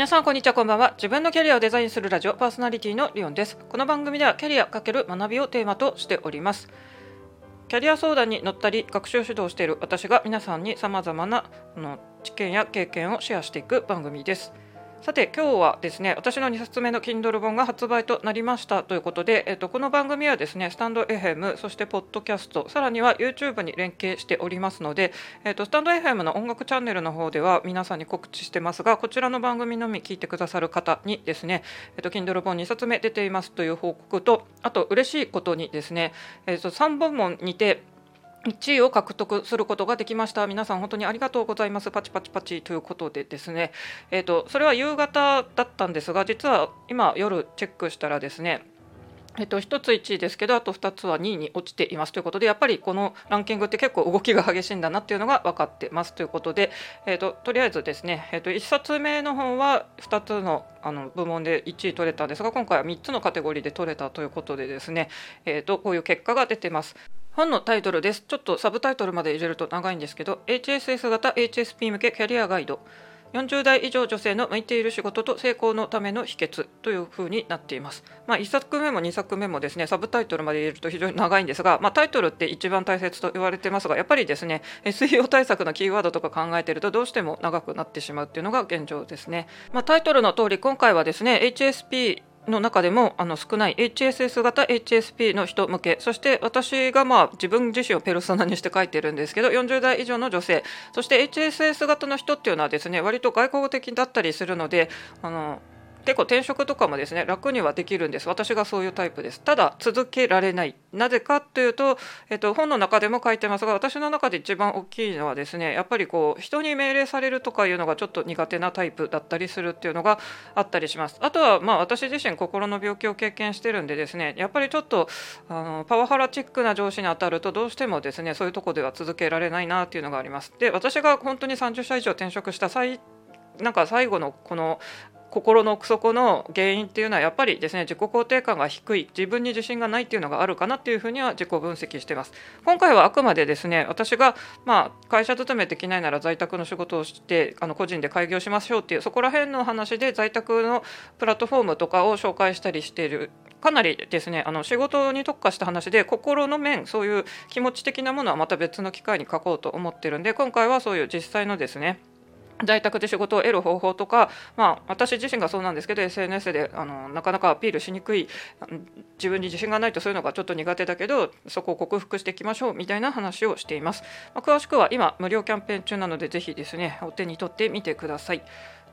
皆さんこんにちはこんばんは。自分のキャリアをデザインするラジオパーソナリティのリオンです。この番組ではキャリア×学びをテーマとしております。キャリア相談に乗ったり学習指導している私が皆さんに様々なあの知見や経験をシェアしていく番組です。さて今日はですね私の2冊目の Kindle 本が発売となりましたということで、えっと、この番組はですねスタンド FM そしてポッドキャストさらには YouTube に連携しておりますので、えっと、スタンド FM の音楽チャンネルの方では皆さんに告知してますがこちらの番組のみ聞いてくださる方にですね、えっと、Kindle 本2冊目出ていますという報告とあと嬉しいことにですね、えっと、3本門にて1位を獲得することができました。皆さん本当にありがとうございます。パチパチパチということでですね。え、ー、とそれは夕方だったんですが実は今夜チェックしたらですねえっと、1つ1位ですけどあと2つは2位に落ちていますということでやっぱりこのランキングって結構動きが激しいんだなっていうのが分かってますということで、えっと、とりあえずですね、えっと、1冊目の本は2つのあの部門で1位取れたんですが今回は3つのカテゴリーで取れたということでですね、えっと、こういう結果が出てます。本のタイトルです。ちょっとサブタイトルまで入れると長いんですけど、HSS 型 HSP 向けキャリアガイド。40代以上女性の向いている仕事と成功のための秘訣というふうになっています。まあ、1作目も2作目もですねサブタイトルまで入れると非常に長いんですが、まあ、タイトルって一番大切と言われてますがやっぱりですね SEO 対策のキーワードとか考えているとどうしても長くなってしまうっていうのが現状ですね。まあ、タイトルの通り今回はですね HSP の中でもあの少ない HSS 型 HSP の人向け。そして私がまあ自分自身をペルソナにして書いてるんですけど40代以上の女性。そして HSS 型の人っていうのはですね割と外交的だったりするのであの結構転職とかもですね楽にはできるんです。私がそういうタイプです。ただ続けられない。なぜかというと、えっと、本の中でも書いてますが私の中で一番大きいのはですねやっぱりこう人に命令されるとかいうのがちょっと苦手なタイプだったりするっていうのがあったりします。あとはまあ私自身心の病気を経験してるんでですねやっぱりちょっとあのパワハラチックな上司に当たるとどうしてもですねそういうとこでは続けられないなっていうのがあります。で私が本当に30社以上転職した際なんか最後のこの心の奥底の原因っていうのはやっぱりですね自己肯定感が低い自分に自信がないっていうのがあるかなっていうふうには自己分析してます。今回はあくまでですね私がまあ会社勤めできないなら在宅の仕事をしてあの個人で開業しましょうっていうそこら辺の話で在宅のプラットフォームとかを紹介したりしているかなりですねあの仕事に特化した話で心の面そういう気持ち的なものはまた別の機会に書こうと思ってるんで今回はそういう実際のですね在宅で仕事を得る方法とか、まあ、私自身がそうなんですけど SNS であのなかなかアピールしにくい自分に自信がないとそういうのがちょっと苦手だけどそこを克服していきましょうみたいな話をしています、まあ、詳しくは今無料キャンペーン中なのでぜひですねお手に取ってみてください。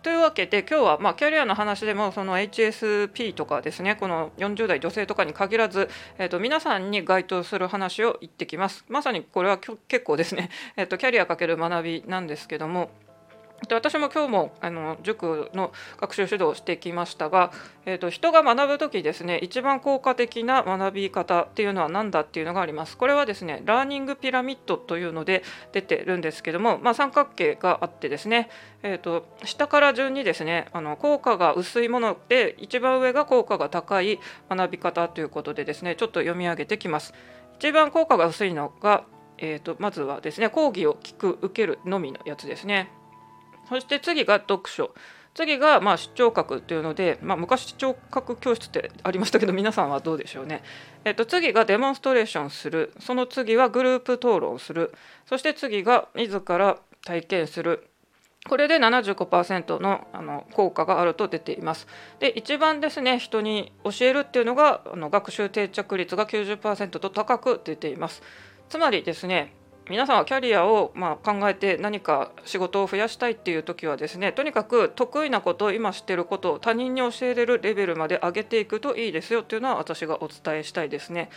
というわけで今日はまあキャリアの話でもその HSP とかですねこの40代女性とかに限らず、えー、と皆さんに該当する話を言ってきます。まさにこれは結構ですね、えー、とキャリアかける学びなんですけどもで私も今日もあの塾の学習指導をしてきましたが、えーと、人が学ぶ時ですね一番効果的な学び方っていうのは何だっていうのがあります。これはですねラーニングピラミッドというので出てるんですけども、まあ、三角形があってですね、えーと、下から順にですねあの効果が薄いもので一番上が効果が高い学び方ということでですねちょっと読み上げてきます。一番効果が薄いのがえーとまずはですね講義を聞く受けるのみのやつですねそして次が読書次がまあ視聴覚っていうので、まあ、昔視聴覚教室ってありましたけど皆さんはどうでしょうね。えっと、次がデモンストレーションするその次はグループ討論するそして次が自ら体験するこれで75%のあの効果があると出ています。で一番ですね人に教えるっていうのがあの学習定着率が90%と高く出ています。つまりですね皆さんはキャリアをま考えて何か仕事を増やしたいっていう時はですねとにかく得意なこと今知ってることを他人に教えれるレベルまで上げていくといいですよっていうのは私がお伝えしたいですね。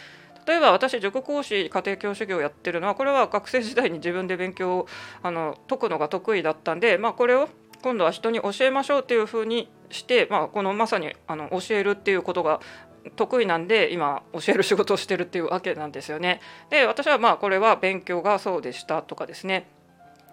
例えば私塾講師家庭教師業をやってるのはこれは学生時代に自分で勉強をあの解くのが得意だったんで、まあ、これを今度は人に教えましょうっていうふうにして、まあ、このまさにあの教えるっていうことが得意なんで今教える仕事をしてるっていうわけなんですよね。で私はまあこれは勉強がそうでしたとかですね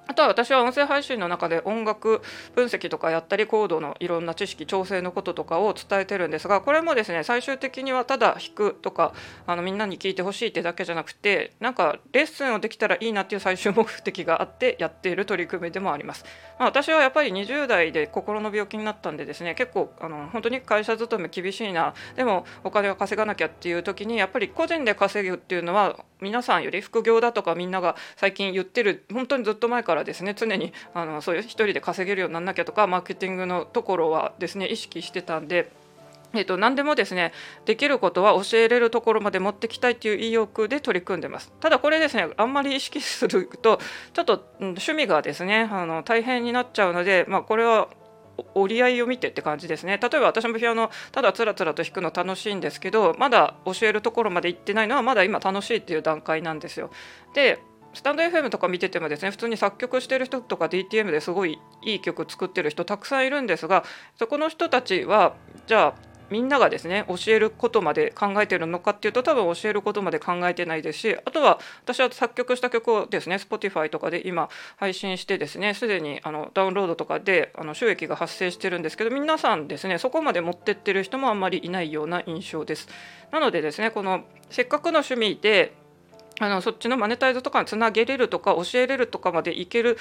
あとは私は音声配信の中で音楽分析とかやったりコードのいろんな知識調整のこととかを伝えてるんですがこれもですね最終的にはただ弾くとかあのみんなに聞いてほしいってだけじゃなくてなんかレッスンをできたらいいなっていう最終目的があってやっている取り組みでもあります。まあ、私はやっぱり20代で心の病気になったんでですね結構あの本当に会社勤め厳しいなでもお金を稼がなきゃっていう時にやっぱり個人で稼ぐっていうのは皆さんより副業だとかみんなが最近言ってる本当にずっと前からからですね常にあのそういう一人で稼げるようにならなきゃとかマーケティングのところはですね意識してたんで。えっと、何でもですねできることは教えれるところまで持ってきたいという意欲で取り組んでますただこれですねあんまり意識するとちょっと、うん、趣味がですねあの大変になっちゃうので、まあ、これは折り合いを見てって感じですね例えば私もピアノただつらつらと弾くの楽しいんですけどまだ教えるところまで行ってないのはまだ今楽しいっていう段階なんですよでスタンド FM とか見ててもですね普通に作曲してる人とか DTM ですごいいい曲作ってる人たくさんいるんですがそこの人たちはじゃあみんながですね教えることまで考えてるのかっていうと多分教えることまで考えてないですしあとは私は作曲した曲をですね Spotify とかで今配信してですねすでにあのダウンロードとかであの収益が発生してるんですけど皆さんですねそこまで持ってってる人もあんまりいないような印象です。なのでですねこのせっかくの趣味であのそっちのマネタイズとかにつなげれるとか教えれるとかまでいける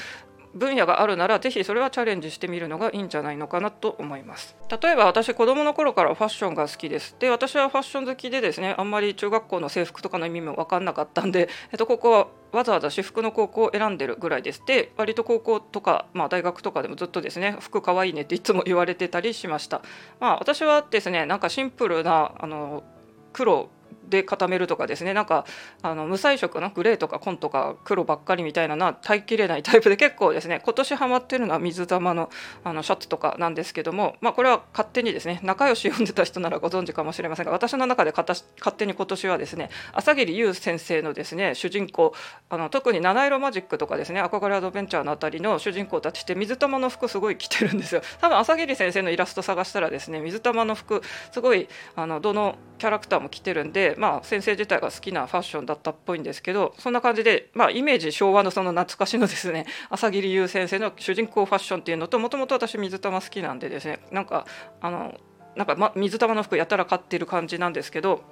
分野があるならぜひそれはチャレンジしてみるのがいいんじゃないのかなと思います。例えば私子供の頃からファッションが好きです。で私はファッション好きでですねあんまり中学校の制服とかの意味も分かんなかったんで、えっと、ここはわざわざ私服の高校を選んでるぐらいです。で割と高校とか、まあ、大学とかでもずっとですね服かわいいねっていつも言われてたりしました。まあ私はですねなんかシンプルなあの黒で固めるとかですね。なんかあの無彩色のグレーとか紺とか黒ばっかりみたいなのは耐えきれないタイプで結構ですね。今年ハマってるのは水玉のあのシャツとかなんですけども、まあ、これは勝手にですね仲良し読んでた人ならご存知かもしれませんが私の中で勝手に今年はですね朝霧優先生のですね主人公あの特に七色マジックとかですね憧れアドベンチャーのあたりの主人公たちって水玉の服すごい着てるんですよ。多分朝霧先生のイラスト探したらですね水玉の服すごいあのどのキャラクターも着てるんでまあ先生自体が好きなファッションだったっぽいんですけどそんな感じでまあイメージ昭和のその懐かしのですね 朝霧優先生の主人公ファッションっていうのともともと私水玉好きなんでですねなんかあのなんか、ま、水玉の服やたら買ってる感じなんですけど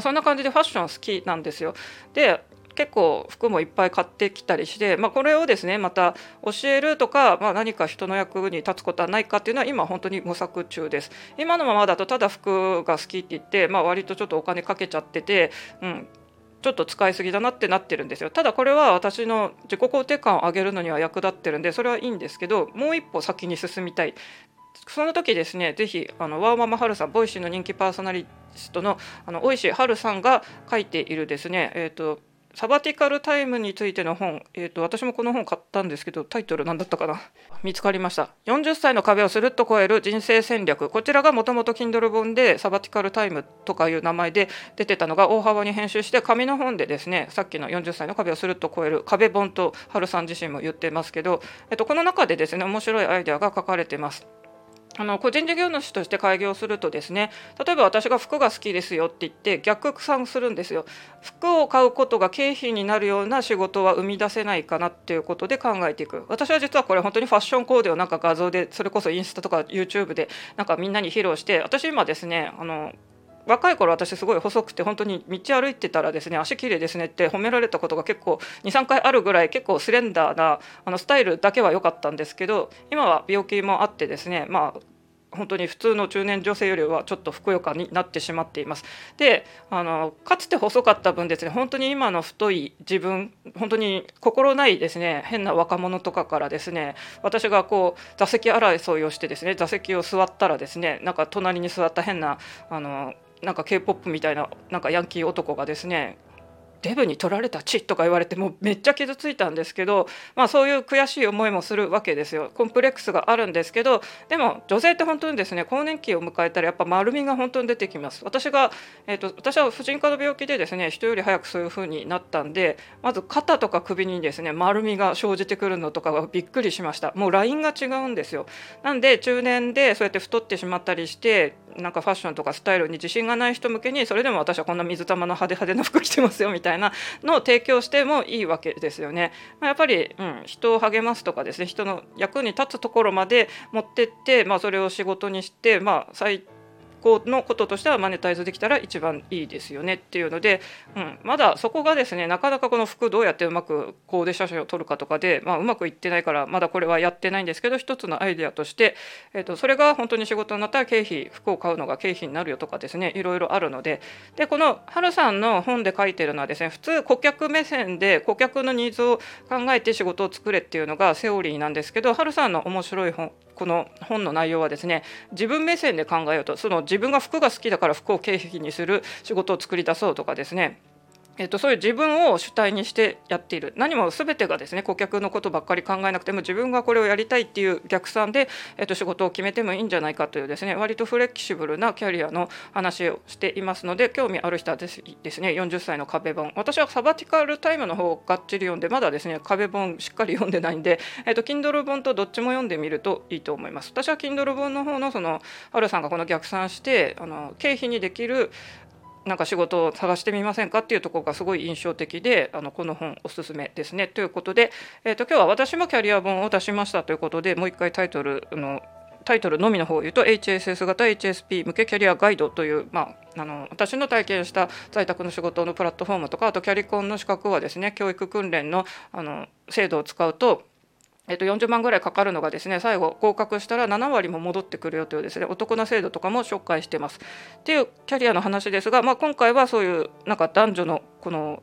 そんな感じでファッション好きなんですよ。で結構服もいっぱい買ってきたりして、まあ、これをですねまた教えるとか、まあ、何か人の役に立つことはないかっていうのは今本当に模索中です。今のままだとただ服が好きって言って、まあ、割とちょっとお金かけちゃってて、うん、ちょっと使いすぎだなってなってるんですよ。ただこれは私の自己肯定感を上げるのには役立ってるんでそれはいいんですけどもう一歩先に進みたい。その時ですねぜひあのワーママはるさん Voicy の人気パーソナリストのあの尾石晴さんが書いているですねえっ、ー、とサバティカルタイムについての本、えーと、私もこの本買ったんですけどタイトル何だったかな？見つかりました。40歳の壁をスルッと超える人生戦略。こちらがもともと Kindle 本でサバティカルタイムとかいう名前で出てたのが大幅に編集して紙の本でですねさっきの40歳の壁をスルッと超える壁本と春さん自身も言ってますけど、えーとこの中でですね面白いアイデアが書かれてます。あの個人事業主として開業するとですね例えば私が服が好きですよって言って逆算するんですよ。服を買うことが経費になるような仕事は生み出せないかなっていうことで考えていく。私は実はこれ本当にファッションコーデをなんか画像でそれこそインスタとか YouTube でなんかみんなに披露して私今ですねあの若い頃私すごい細くて本当に道歩いてたらですね足綺麗ですねって褒められたことが結構23回あるぐらい結構スレンダーなあのスタイルだけは良かったんですけど今は病気もあってですねまあ本当に普通の中年女性よりはちょっとふくよかになってしまっています。であのかつて細かった分ですね本当に今の太い自分本当に心ないですね変な若者とかからですね私がこう座席争いをしてですね座席を座ったらですねなんか隣に座った変なあのなんか K-POP みたいななんかヤンキー男がですねデブに取られた血とか言われてもうめっちゃ傷ついたんですけど、まあ、そういう悔しい思いもするわけですよ。コンプレックスがあるんですけどでも女性って本当にですね更年期を迎えたらやっぱ丸みが本当に出てきます。私が、えーと、私は婦人科の病気でですね人より早くそういう風になったんでまず肩とか首にですね丸みが生じてくるのとかがびっくりしました。もうラインが違うんですよ。なんで中年でそうやって太ってしまったりしてなんかファッションとかスタイルに自信がない人向けにそれでも私はこんな水玉の派手派手な服着てますよみたいな。たいなのを提供してもいいわけですよね。まあ、やっぱり、うん、人を励ますとかですね人の役に立つところまで持ってって、まあ、それを仕事にして、まあ、最このこととしてはマネタイズできたら一番いいですよねっていうので、うん、まだそこがですねなかなかこの服どうやってうまくコーデ写真を撮るかとかで、まあ、うまくいってないからまだこれはやってないんですけど一つのアイデアとして、えーと、それが本当に仕事になったら経費服を買うのが経費になるよとかですねいろいろあるのででこのハルさんの本で書いてるのはですね普通顧客目線で顧客のニーズを考えて仕事を作れっていうのがセオリーなんですけどハルさんの面白い本この本の内容はですね自分目線で考えようとその自分が服が好きだから服を経費にする仕事を作り出そうとかですねえっと、そういう自分を主体にしてやっている。何も全てがですね顧客のことばっかり考えなくても自分がこれをやりたいっていう逆算で、えっと、仕事を決めてもいいんじゃないかというですね割とフレキシブルなキャリアの話をしていますので興味ある人はですですね40歳の壁本。私はサバティカルタイムの方をがっちり読んでまだですね壁本しっかり読んでないんで、えっと、Kindle 本とどっちも読んでみるといいと思います。私は Kindle 本の方のそのハルさんがこの逆算してあの経費にできるなんか仕事を探してみませんかっていうところがすごい印象的であのこの本おすすめですね。ということで、えーと、今日は私もキャリア本を出しましたということでもう一回タイトルのタイトルのみの方を言うと HSS 型 HSP 向けキャリアガイドという、まあ、あの私の体験した在宅の仕事のプラットフォームとかあとキャリコンの資格はですね教育訓練のあの制度を使うとえっと、40万ぐらいかかるのがですね最後合格したら7割も戻ってくるよというですねお得な制度とかも紹介してますっていうキャリアの話ですが、まあ、今回はそういうなんか男女のこの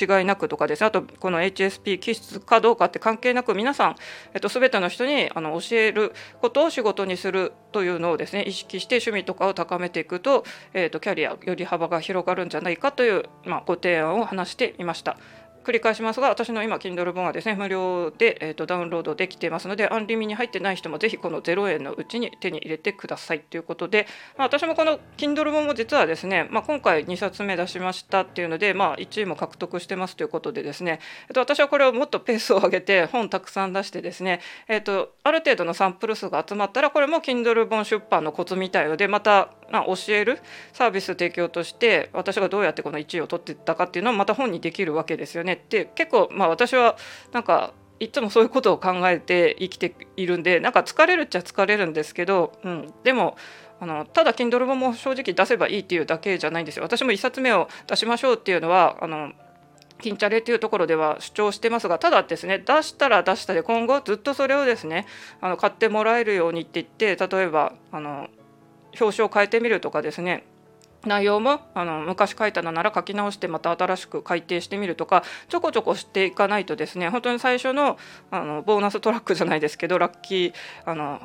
違いなくとかですねあとこの HSP 気質かどうかって関係なく皆さん、えっと、全ての人にあの教えることを仕事にするというのをですね意識して趣味とかを高めていくと,、えっとキャリアより幅が広がるんじゃないかという、まあ、ご提案を話していました。繰り返しますが私の今 Kindle 本はですね無料で、えーと、ダウンロードできていますのでアンリミに入ってない人もぜひこの0円のうちに手に入れてくださいということで、まあ、私もこの Kindle 本も実はですね、まあ、今回2冊目出しましたっていうので、まあ、1位も獲得してますということでですね、えー、と私はこれをもっとペースを上げて本たくさん出してですね、えーと、ある程度のサンプル数が集まったらこれも Kindle 本出版のコツみたいのでまた、まあ、教えるサービス提供として私がどうやってこの1位を取っていったかっていうのをまた本にできるわけですよねって結構まあ私はなんかいつもそういうことを考えて生きているんでなんか疲れるっちゃ疲れるんですけど、うん、でもあのただ Kindle 本も正直出せばいいっていうだけじゃないんですよ。私も1冊目を出しましょうっていうのはあの金チャレっていうところでは主張してますがただですね出したら出したで今後ずっとそれをですねあの買ってもらえるようにって言って例えばあの表紙を変えてみるとかですね。内容もあの昔書いたのなら書き直してまた新しく改訂してみるとかちょこちょこしていかないとですね本当に最初のあのボーナストラックじゃないですけどラッキーあの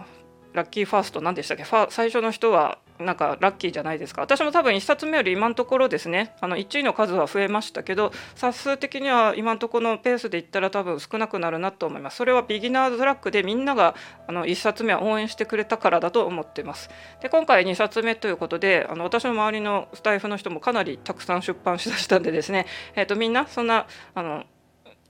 ラッキーファースト何でしたっけ？最初の人はなんかラッキーじゃないですか。私も多分1冊目より今のところですね。あの1位の数は増えましたけど冊数的には今のところのペースでいったら多分少なくなるなと思います。それはビギナーズラックでみんながあの1冊目は応援してくれたからだと思ってます。で今回2冊目ということであの私の周りのスタイフの人もかなりたくさん出版しだしたんでですね、えー、とみんなそんなあの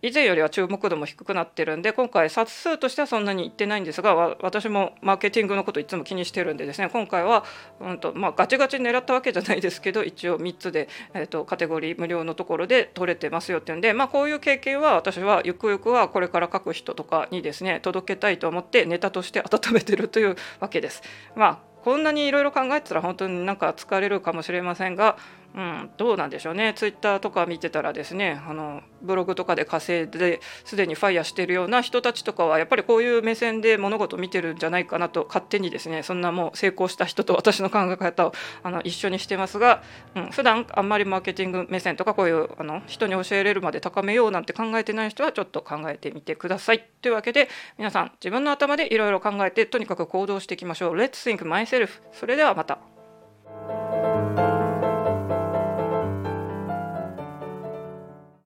以前よりは注目度も低くなってるんで今回冊数としてはそんなにいってないんですが私もマーケティングのこといつも気にしてるんでですね今回は、うんとまあ、ガチガチ狙ったわけじゃないですけど一応3つで、えーと、カテゴリー無料のところで取れてますよっていうんで、まあ、こういう経験は私はゆくゆくはこれから書く人とかにですね届けたいと思ってネタとして温めてるというわけです。まあこんなにいろいろ考えてたら本当になんか疲れるかもしれませんが、うん、どうなんでしょうねツイッターとか見てたらですねあのブログとかで稼いですでにファイヤーしてるような人たちとかはやっぱりこういう目線で物事を見てるんじゃないかなと勝手にですねそんなもう成功した人と私の考え方をあの一緒にしてますが、うん、普段あんまりマーケティング目線とかこういうあの人に教えれるまで高めようなんて考えてない人はちょっと考えてみてください。というわけで皆さん自分の頭でいろいろ考えてとにかく行動していきましょう。Let's think myself それではまた。